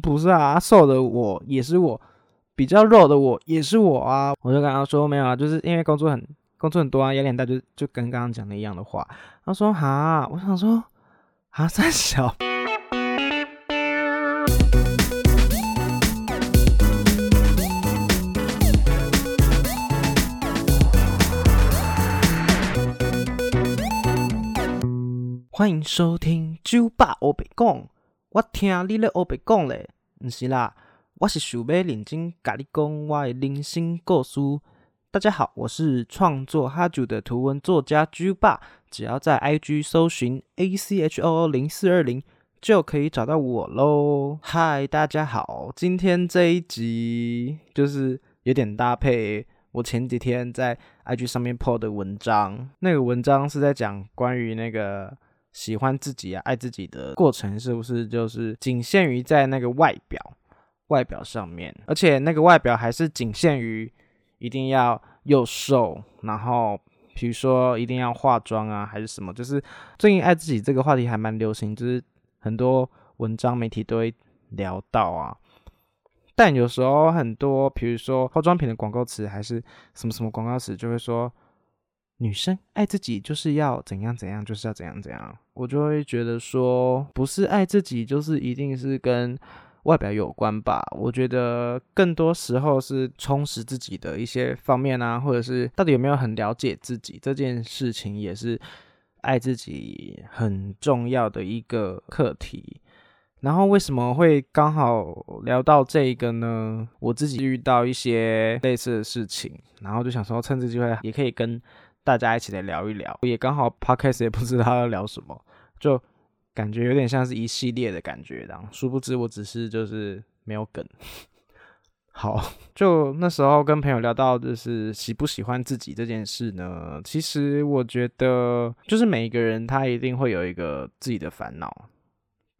不是啊，瘦的我也是我，比较肉的我也是我啊。我就跟他说没有啊，就是因为工作很工作很多啊，压力很大，就就跟刚刚讲的一样的话。他说哈，我想说啊，三小。欢迎收听酒吧欧北讲，我听你咧欧北讲咧，毋是啦，我是想要认真甲你讲我的人生故事。大家好，我是创作哈酒的图文作家 G 爸，只要在 IG 搜寻 A C H O O 零四二零就可以找到我喽。嗨，大家好，今天这一集就是有点搭配我前几天在 IG 上面 po 的文章，那个文章是在讲关于那个。喜欢自己啊，爱自己的过程是不是就是仅限于在那个外表外表上面？而且那个外表还是仅限于一定要又瘦，然后比如说一定要化妆啊，还是什么？就是最近爱自己这个话题还蛮流行，就是很多文章媒体都会聊到啊。但有时候很多，比如说化妆品的广告词，还是什么什么广告词，就会说。女生爱自己就是要怎样怎样，就是要怎样怎样，我就会觉得说，不是爱自己，就是一定是跟外表有关吧？我觉得更多时候是充实自己的一些方面啊，或者是到底有没有很了解自己这件事情，也是爱自己很重要的一个课题。然后为什么会刚好聊到这个呢？我自己遇到一些类似的事情，然后就想说趁这机会也可以跟。大家一起来聊一聊，也刚好 podcast 也不知道要聊什么，就感觉有点像是一系列的感觉，然后殊不知我只是就是没有梗。好，就那时候跟朋友聊到就是喜不喜欢自己这件事呢，其实我觉得就是每一个人他一定会有一个自己的烦恼。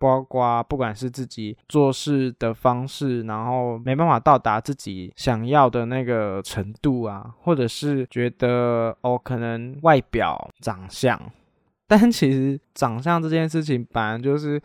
包括不管是自己做事的方式，然后没办法到达自己想要的那个程度啊，或者是觉得哦，可能外表长相，但其实长相这件事情，本来就是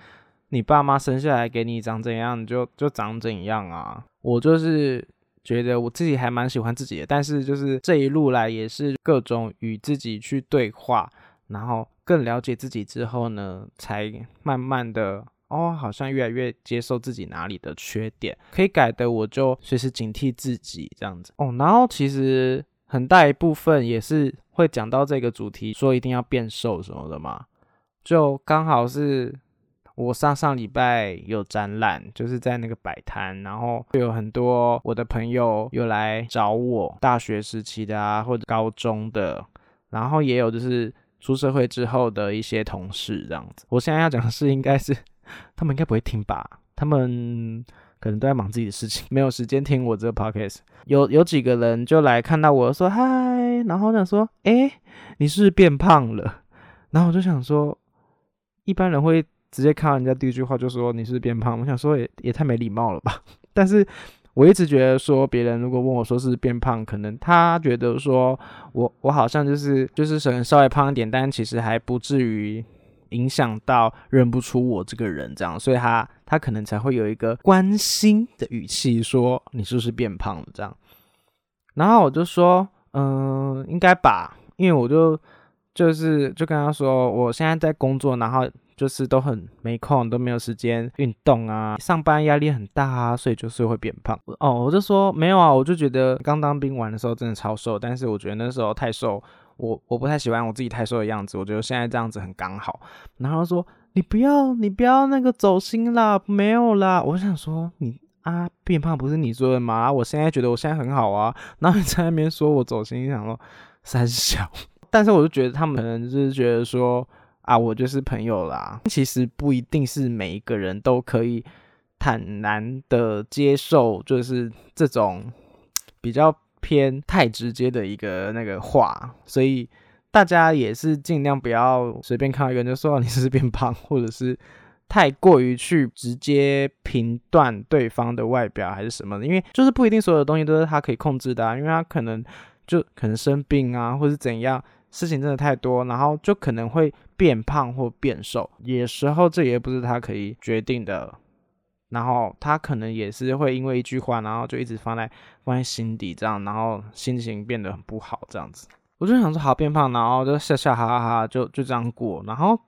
你爸妈生下来给你长怎样，你就就长怎样啊。我就是觉得我自己还蛮喜欢自己的，但是就是这一路来也是各种与自己去对话，然后。更了解自己之后呢，才慢慢的哦，好像越来越接受自己哪里的缺点可以改的，我就随时警惕自己这样子哦。然后其实很大一部分也是会讲到这个主题，说一定要变瘦什么的嘛。就刚好是我上上礼拜有展览，就是在那个摆摊，然后有很多我的朋友有来找我，大学时期的啊，或者高中的，然后也有就是。出社会之后的一些同事这样子，我现在要讲的是，应该是他们应该不会听吧？他们可能都在忙自己的事情，没有时间听我这个 podcast。有有几个人就来看到我说嗨，然后想说，哎，你是不是变胖了？然后我就想说，一般人会直接看到人家第一句话就说你是不是变胖？我想说也也太没礼貌了吧？但是。我一直觉得说，别人如果问我说是变胖，可能他觉得说我我好像就是就是可能稍微胖一点，但其实还不至于影响到认不出我这个人这样，所以他他可能才会有一个关心的语气说你是不是变胖了这样。然后我就说，嗯，应该吧，因为我就就是就跟他说，我现在在工作，然后。就是都很没空，都没有时间运动啊，上班压力很大啊，所以就是会变胖。哦，我就说没有啊，我就觉得刚当兵完的时候真的超瘦，但是我觉得那时候太瘦，我我不太喜欢我自己太瘦的样子，我觉得现在这样子很刚好。然后说你不要你不要那个走心啦，没有啦。我想说你啊变胖不是你说的吗？我现在觉得我现在很好啊，然后你在那边说我走心，想说三小，但是我就觉得他们可能就是觉得说。啊，我就是朋友啦。其实不一定是每一个人都可以坦然的接受，就是这种比较偏太直接的一个那个话。所以大家也是尽量不要随便看到一个人就说你是变胖，或者是太过于去直接评断对方的外表还是什么的，因为就是不一定所有的东西都是他可以控制的啊。因为他可能就可能生病啊，或者怎样。事情真的太多，然后就可能会变胖或变瘦，有时候这也不是他可以决定的然后他可能也是会因为一句话，然后就一直放在放在心底，这样，然后心情变得很不好，这样子。我就想说，好变胖，然后就笑笑哈哈哈，就就这样过。然后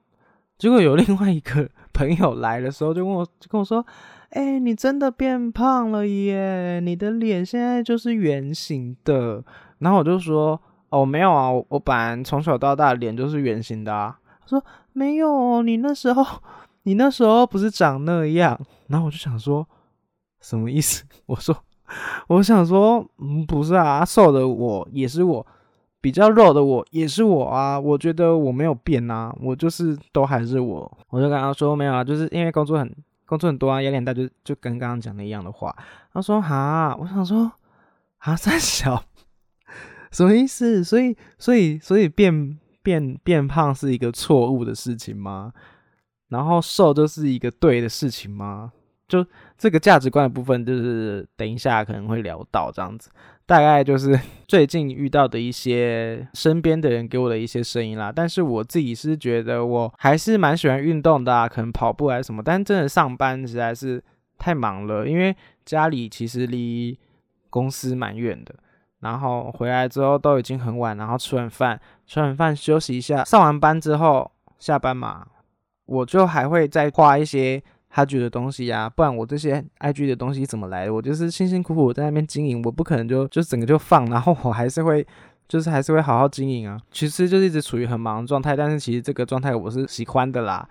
结果有另外一个朋友来的时候，就问我，就跟我说：“哎，你真的变胖了耶！你的脸现在就是圆形的。”然后我就说：“哦，没有啊，我我本来从小到大脸就是圆形的啊。”他说：“没有，你那时候。”你那时候不是长那样，然后我就想说，什么意思？我说，我想说，嗯，不是啊，瘦的我也是我，比较肉的我也是我啊，我觉得我没有变啊，我就是都还是我。我就跟他说没有啊，就是因为工作很工作很多啊，压力大，就就跟刚刚讲的一样的话。他说哈，我想说啊，三小什么意思？所以所以所以变变变胖是一个错误的事情吗？然后瘦就是一个对的事情吗？就这个价值观的部分，就是等一下可能会聊到这样子。大概就是 最近遇到的一些身边的人给我的一些声音啦。但是我自己是觉得我还是蛮喜欢运动的，可能跑步还是什么。但真的上班实在是太忙了，因为家里其实离公司蛮远的。然后回来之后都已经很晚，然后吃完饭，吃完饭休息一下，上完班之后下班嘛。我就还会再画一些他觉的东西呀，不然我这些 IG 的东西怎么来的？我就是辛辛苦苦在那边经营，我不可能就就整个就放，然后我还是会就是还是会好好经营啊。其实就是一直处于很忙的状态，但是其实这个状态我是喜欢的啦。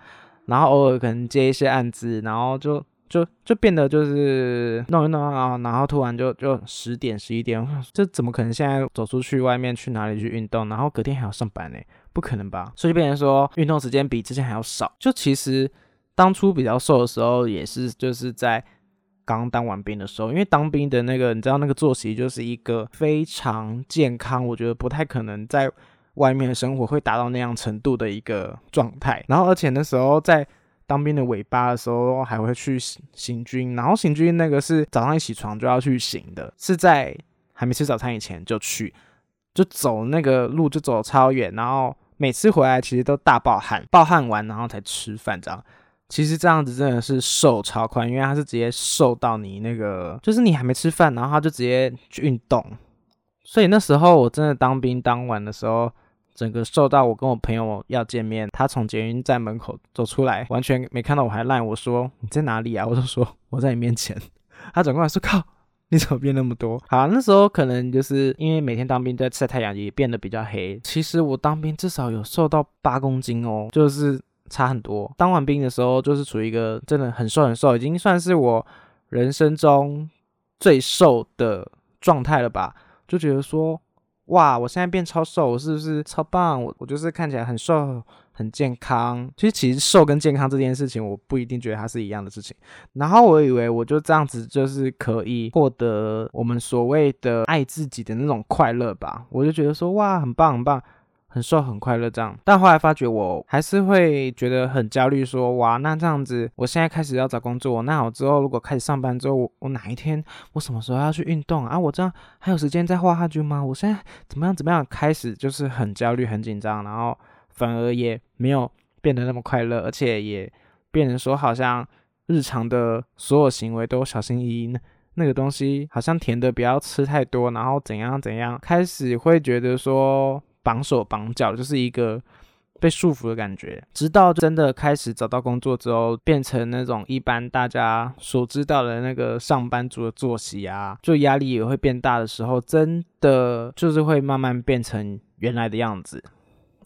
然后偶尔可能接一些案子，然后就就就变得就是弄一弄啊，然后突然就就十点十一点，这怎么可能现在走出去外面去哪里去运动？然后隔天还要上班呢？不可能吧？所以变成说运动时间比之前还要少。就其实当初比较瘦的时候，也是就是在刚当完兵的时候，因为当兵的那个你知道那个作息就是一个非常健康，我觉得不太可能在外面的生活会达到那样程度的一个状态。然后而且那时候在当兵的尾巴的时候，还会去行军，然后行军那个是早上一起床就要去行的，是在还没吃早餐以前就去，就走那个路就走超远，然后。每次回来其实都大爆汗，爆汗完然后才吃饭，这样其实这样子真的是瘦超快，因为他是直接瘦到你那个，就是你还没吃饭，然后他就直接去运动。所以那时候我真的当兵当完的时候，整个瘦到我跟我朋友要见面，他从捷运站门口走出来，完全没看到我还赖我说你在哪里啊？我就说我在你面前，他转过来说靠。你怎么变那么多？好，那时候可能就是因为每天当兵在晒太阳，也变得比较黑。其实我当兵至少有瘦到八公斤哦，就是差很多。当完兵的时候，就是处于一个真的很瘦很瘦，已经算是我人生中最瘦的状态了吧？就觉得说，哇，我现在变超瘦，我是不是超棒？我我就是看起来很瘦。很健康，其实其实瘦跟健康这件事情，我不一定觉得它是一样的事情。然后我以为我就这样子就是可以获得我们所谓的爱自己的那种快乐吧，我就觉得说哇，很棒很棒，很瘦很快乐这样。但后来发觉我还是会觉得很焦虑，说哇，那这样子我现在开始要找工作，那我之后如果开始上班之后，我哪一天我什么时候要去运动啊？我这样还有时间再画画剧吗？我现在怎么样怎么样？开始就是很焦虑很紧张，然后。反而也没有变得那么快乐，而且也变成说好像日常的所有行为都小心翼翼，那那个东西好像甜的不要吃太多，然后怎样怎样，开始会觉得说绑手绑脚，就是一个被束缚的感觉。直到真的开始找到工作之后，变成那种一般大家所知道的那个上班族的作息啊，就压力也会变大的时候，真的就是会慢慢变成原来的样子。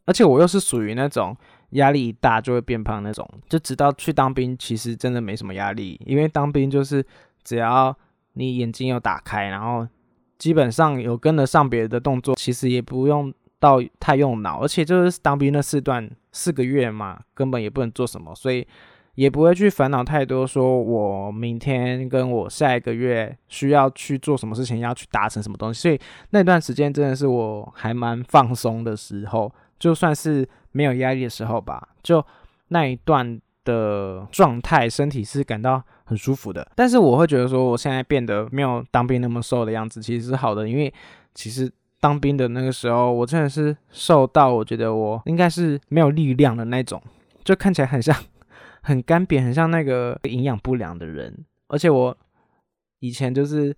而且我又是属于那种压力一大就会变胖那种，就直到去当兵，其实真的没什么压力，因为当兵就是只要你眼睛有打开，然后基本上有跟得上别人的动作，其实也不用到太用脑，而且就是当兵那四段四个月嘛，根本也不能做什么，所以也不会去烦恼太多，说我明天跟我下一个月需要去做什么事情，要去达成什么东西，所以那段时间真的是我还蛮放松的时候。就算是没有压力的时候吧，就那一段的状态，身体是感到很舒服的。但是我会觉得说，我现在变得没有当兵那么瘦的样子，其实是好的。因为其实当兵的那个时候，我真的是瘦到我觉得我应该是没有力量的那种，就看起来很像 很干瘪，很像那个营养不良的人。而且我以前就是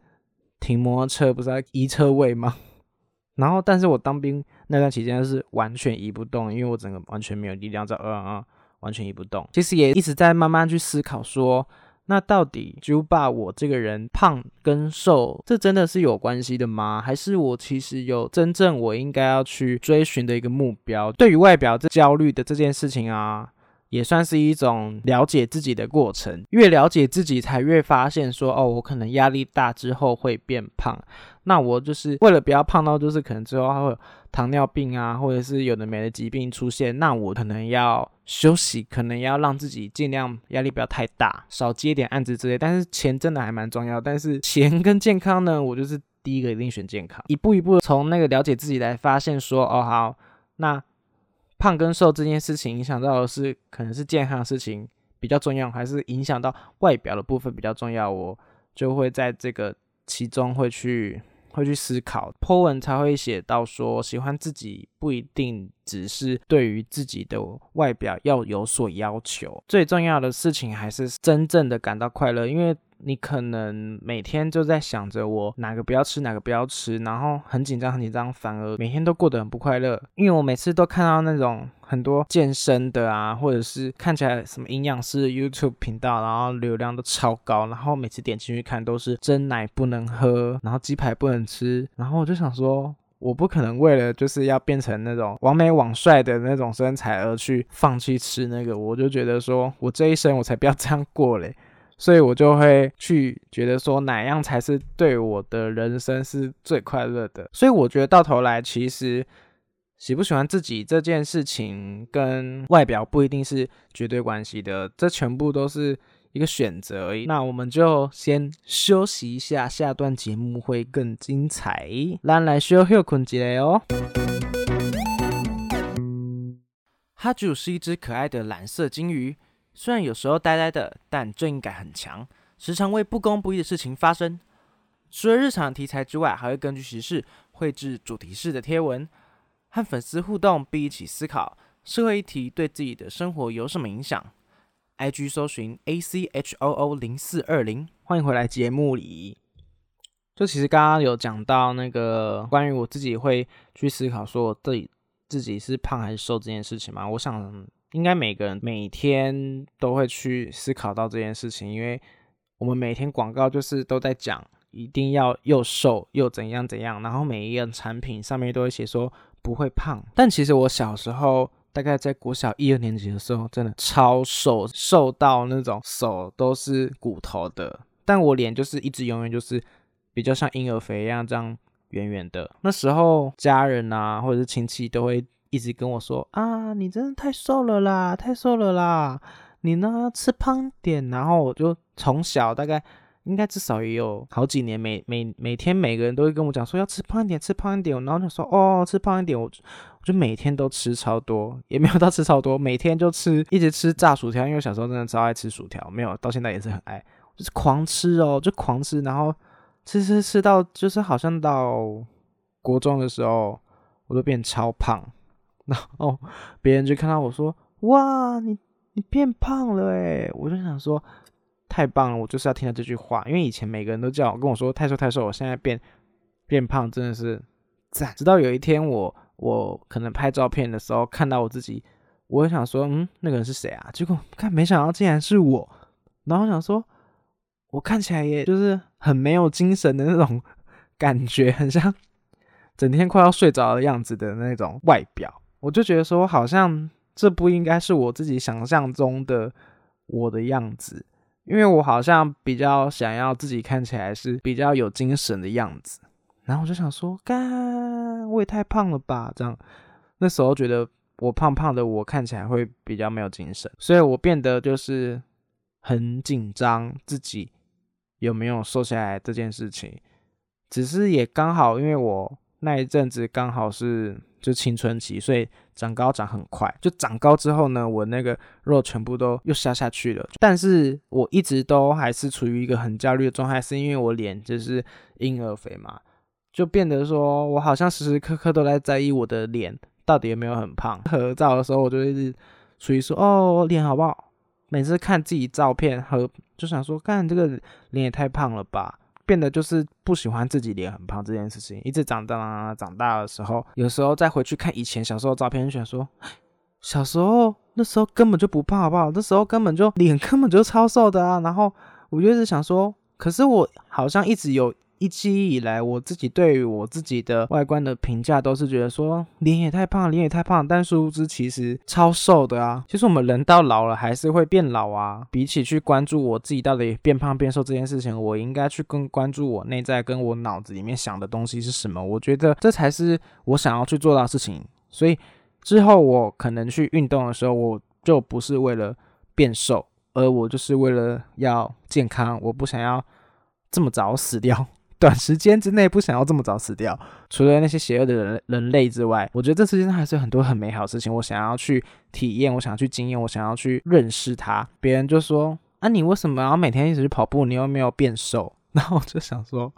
停摩托车不是在移车位吗？然后，但是我当兵那段期间是完全移不动，因为我整个完全没有力量在嗯嗯，完全移不动。其实也一直在慢慢去思考说。那到底就把我这个人胖跟瘦，这真的是有关系的吗？还是我其实有真正我应该要去追寻的一个目标？对于外表这焦虑的这件事情啊，也算是一种了解自己的过程。越了解自己，才越发现说，哦，我可能压力大之后会变胖。那我就是为了不要胖到，就是可能之后会有糖尿病啊，或者是有的没的疾病出现，那我可能要休息，可能要让自己尽量压力不要太大，少接点案子之类。但是钱真的还蛮重要，但是钱跟健康呢，我就是第一个一定选健康。一步一步从那个了解自己来发现说，哦好，那胖跟瘦这件事情影响到的是可能是健康的事情比较重要，还是影响到外表的部分比较重要？我就会在这个其中会去。会去思考，po 文才会写到说，喜欢自己不一定只是对于自己的外表要有所要求，最重要的事情还是真正的感到快乐，因为。你可能每天就在想着我哪个不要吃，哪个不要吃，然后很紧张，很紧张，反而每天都过得很不快乐。因为我每次都看到那种很多健身的啊，或者是看起来什么营养师 YouTube 频道，然后流量都超高，然后每次点进去看都是真奶不能喝，然后鸡排不能吃，然后我就想说，我不可能为了就是要变成那种完美网帅的那种身材而去放弃吃那个，我就觉得说我这一生我才不要这样过嘞。所以我就会去觉得说哪样才是对我的人生是最快乐的。所以我觉得到头来，其实喜不喜欢自己这件事情跟外表不一定是绝对关系的，这全部都是一个选择而已。那我们就先休息一下，下段节目会更精彩。咱来休休困一下哦。哈啾是一只可爱的蓝色金鱼。虽然有时候呆呆的，但正义感很强，时常为不公不义的事情发声。除了日常题材之外，还会根据时事绘制主题式的贴文，和粉丝互动，并一起思考社会议题对自己的生活有什么影响。IG 搜寻 A C H O O 零四二零，欢迎回来节目里。就其实刚刚有讲到那个关于我自己会去思考说我自己自己是胖还是瘦这件事情嘛，我想。应该每个人每天都会去思考到这件事情，因为我们每天广告就是都在讲一定要又瘦又怎样怎样，然后每一样产品上面都会写说不会胖。但其实我小时候大概在国小一二年级的时候，真的超瘦，瘦到那种手都是骨头的，但我脸就是一直永远就是比较像婴儿肥一样这样圆圆的。那时候家人啊或者是亲戚都会。一直跟我说啊，你真的太瘦了啦，太瘦了啦！你呢要，吃胖点。然后我就从小大概应该至少也有好几年，每每每天每个人都会跟我讲说要吃胖一点，吃胖一点。然后就说哦，吃胖一点，我我就每天都吃超多，也没有到吃超多，每天就吃，一直吃炸薯条，因为小时候真的超爱吃薯条，没有到现在也是很爱，就是狂吃哦，就狂吃，然后吃吃吃到就是好像到国中的时候，我都变超胖。然后别人就看到我说：“哇，你你变胖了诶。我就想说：“太棒了！”我就是要听到这句话，因为以前每个人都叫我跟我说太瘦太瘦，我现在变变胖真的是赞。直到有一天我我可能拍照片的时候看到我自己，我想说：“嗯，那个人是谁啊？”结果看没想到竟然是我。然后想说，我看起来也就是很没有精神的那种感觉，很像整天快要睡着的样子的那种外表。我就觉得说，好像这不应该是我自己想象中的我的样子，因为我好像比较想要自己看起来是比较有精神的样子。然后我就想说，干，我也太胖了吧？这样，那时候觉得我胖胖的，我看起来会比较没有精神，所以我变得就是很紧张自己有没有瘦下来这件事情。只是也刚好，因为我那一阵子刚好是。就青春期，所以长高长很快。就长高之后呢，我那个肉全部都又消下去了。但是我一直都还是处于一个很焦虑的状态，是因为我脸就是婴儿肥嘛，就变得说我好像时时刻刻都在在意我的脸到底有没有很胖。合照的时候，我就一直处于说哦，脸好不好？每次看自己照片和就想说，看这个脸也太胖了吧，变得就是不喜欢自己脸很胖这件事情。一直长大长大的时候，有时候再回去看以前小时候照片，就想说，小时候那时候根本就不胖，好不好？那时候根本就脸 根本就超瘦的啊。然后我就一直想说，可是我好像一直有。一期以来，我自己对于我自己的外观的评价都是觉得说脸也太胖，脸也太胖，但殊不知其实超瘦的啊。其实我们人到老了还是会变老啊。比起去关注我自己到底变胖变瘦这件事情，我应该去更关注我内在跟我脑子里面想的东西是什么。我觉得这才是我想要去做到事情。所以之后我可能去运动的时候，我就不是为了变瘦，而我就是为了要健康。我不想要这么早死掉。短时间之内不想要这么早死掉，除了那些邪恶的人人类之外，我觉得这世界上还是很多很美好的事情。我想要去体验，我想要去经验，我想要去认识它。别人就说：“啊，你为什么要每天一直去跑步？你又没有变瘦？” 然后我就想说：“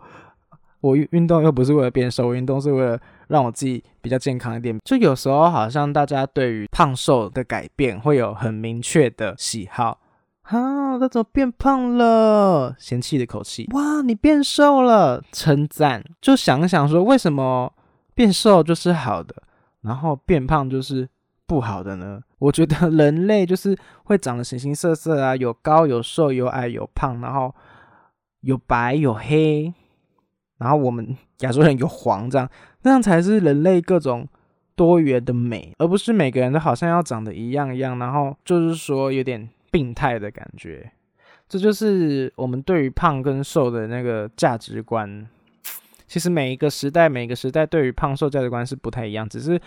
我运动又不是为了变瘦，我运动是为了让我自己比较健康一点。”就有时候好像大家对于胖瘦的改变会有很明确的喜好。啊，他怎么变胖了？嫌弃的口气。哇，你变瘦了，称赞。就想想说，为什么变瘦就是好的，然后变胖就是不好的呢？我觉得 人类就是会长得形形色色啊，有高有瘦，有矮有胖，然后有白有黑，然后我们亚洲人有黄，这样那样才是人类各种多元的美，而不是每个人都好像要长得一样一样，然后就是说有点。病态的感觉，这就是我们对于胖跟瘦的那个价值观。其实每一个时代，每一个时代对于胖瘦价值观是不太一样。只是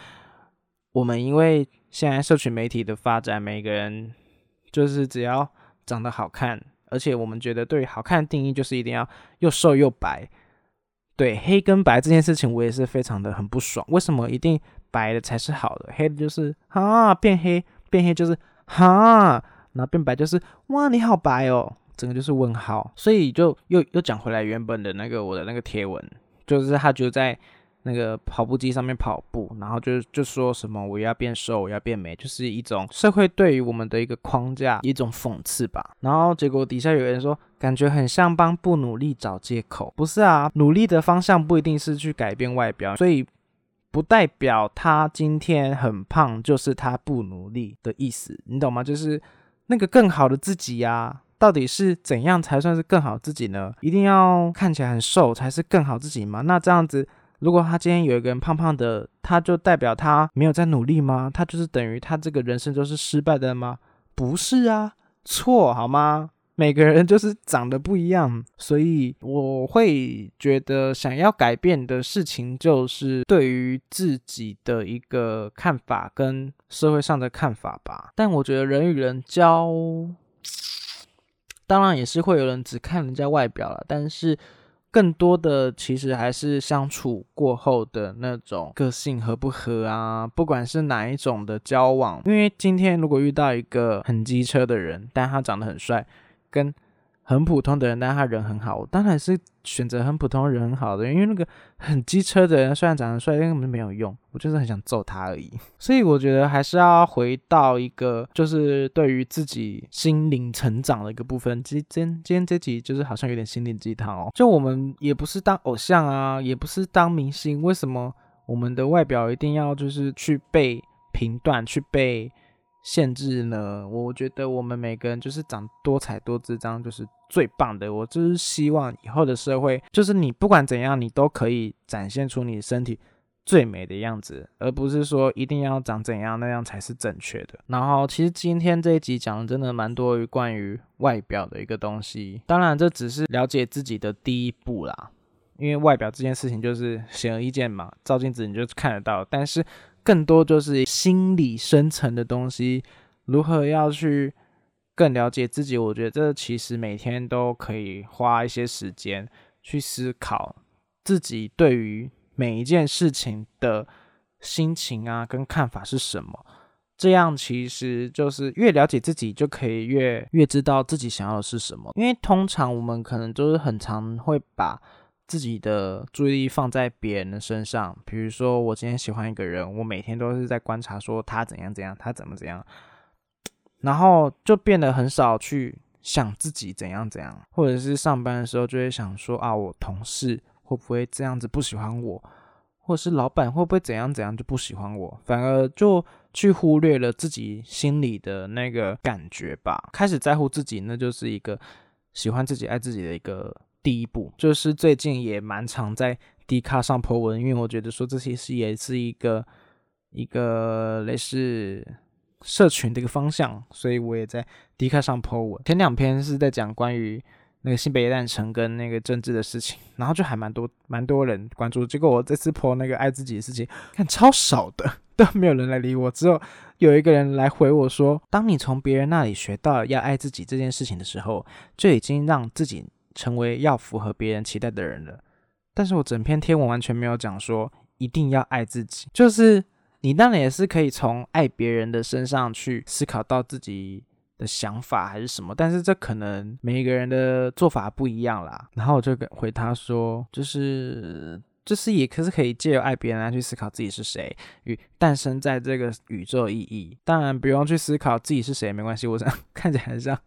我们因为现在社群媒体的发展，每个人就是只要长得好看，而且我们觉得对于好看的定义就是一定要又瘦又白。对黑跟白这件事情，我也是非常的很不爽。为什么一定白的才是好的，黑的就是啊变黑变黑就是哈。然后变白就是哇，你好白哦，整个就是问号。所以就又又讲回来原本的那个我的那个贴文，就是他就在那个跑步机上面跑步，然后就就说什么我要变瘦，我要变美，就是一种社会对于我们的一个框架，一种讽刺吧。然后结果底下有人说，感觉很像帮不努力找借口。不是啊，努力的方向不一定是去改变外表，所以不代表他今天很胖就是他不努力的意思，你懂吗？就是。那个更好的自己呀，到底是怎样才算是更好自己呢？一定要看起来很瘦才是更好自己吗？那这样子，如果他今天有一个人胖胖的，他就代表他没有在努力吗？他就是等于他这个人生就是失败的吗？不是啊，错好吗？每个人就是长得不一样，所以我会觉得想要改变的事情，就是对于自己的一个看法跟社会上的看法吧。但我觉得人与人交，当然也是会有人只看人家外表了，但是更多的其实还是相处过后的那种个性合不合啊，不管是哪一种的交往。因为今天如果遇到一个很机车的人，但他长得很帅。跟很普通的人，但他人很好，我当然是选择很普通人很好的，因为那个很机车的人虽然长得帅，但根本没有用，我就是很想揍他而已。所以我觉得还是要回到一个，就是对于自己心灵成长的一个部分。今今今天这集就是好像有点心灵鸡汤哦，就我们也不是当偶像啊，也不是当明星，为什么我们的外表一定要就是去被评断，去被？限制呢？我觉得我们每个人就是长多彩多姿，这样就是最棒的。我就是希望以后的社会，就是你不管怎样，你都可以展现出你身体最美的样子，而不是说一定要长怎样那样才是正确的。然后，其实今天这一集讲的真的蛮多于关于外表的一个东西。当然，这只是了解自己的第一步啦，因为外表这件事情就是显而易见嘛，照镜子你就看得到。但是更多就是心理深层的东西，如何要去更了解自己？我觉得这其实每天都可以花一些时间去思考自己对于每一件事情的心情啊，跟看法是什么。这样其实就是越了解自己，就可以越越知道自己想要的是什么。因为通常我们可能就是很常会把。自己的注意力放在别人的身上，比如说我今天喜欢一个人，我每天都是在观察说他怎样怎样，他怎么怎样。然后就变得很少去想自己怎样怎样，或者是上班的时候就会想说啊，我同事会不会这样子不喜欢我，或者是老板会不会怎样怎样就不喜欢我，反而就去忽略了自己心里的那个感觉吧，开始在乎自己，那就是一个喜欢自己、爱自己的一个第一步。就是最近也蛮常在 D 卡上 po 文，因为我觉得说这其实也是一个一个类似。社群的一个方向，所以我也在 D 卡上 po 文。前两篇是在讲关于那个新北夜诞城跟那个政治的事情，然后就还蛮多蛮多人关注。结果我这次 po 那个爱自己的事情，看超少的，都没有人来理我。只有有一个人来回我说：“当你从别人那里学到要爱自己这件事情的时候，就已经让自己成为要符合别人期待的人了。”但是我整篇贴文完全没有讲说一定要爱自己，就是。你当然也是可以从爱别人的身上去思考到自己的想法还是什么，但是这可能每一个人的做法不一样啦。然后我就回他说，就是就是也可是可以借由爱别人来去思考自己是谁与诞生在这个宇宙意义。当然不用去思考自己是谁没关系，我想 看起来很像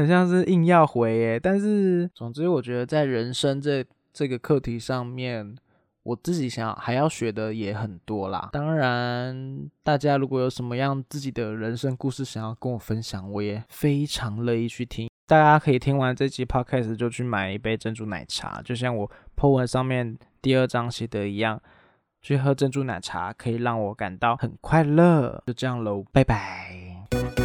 很像是硬要回耶。但是总之我觉得在人生这这个课题上面。我自己想还要学的也很多啦。当然，大家如果有什么样自己的人生故事想要跟我分享，我也非常乐意去听。大家可以听完这期 podcast 就去买一杯珍珠奶茶，就像我 po 文上面第二章写的一样，去喝珍珠奶茶可以让我感到很快乐。就这样喽，拜拜。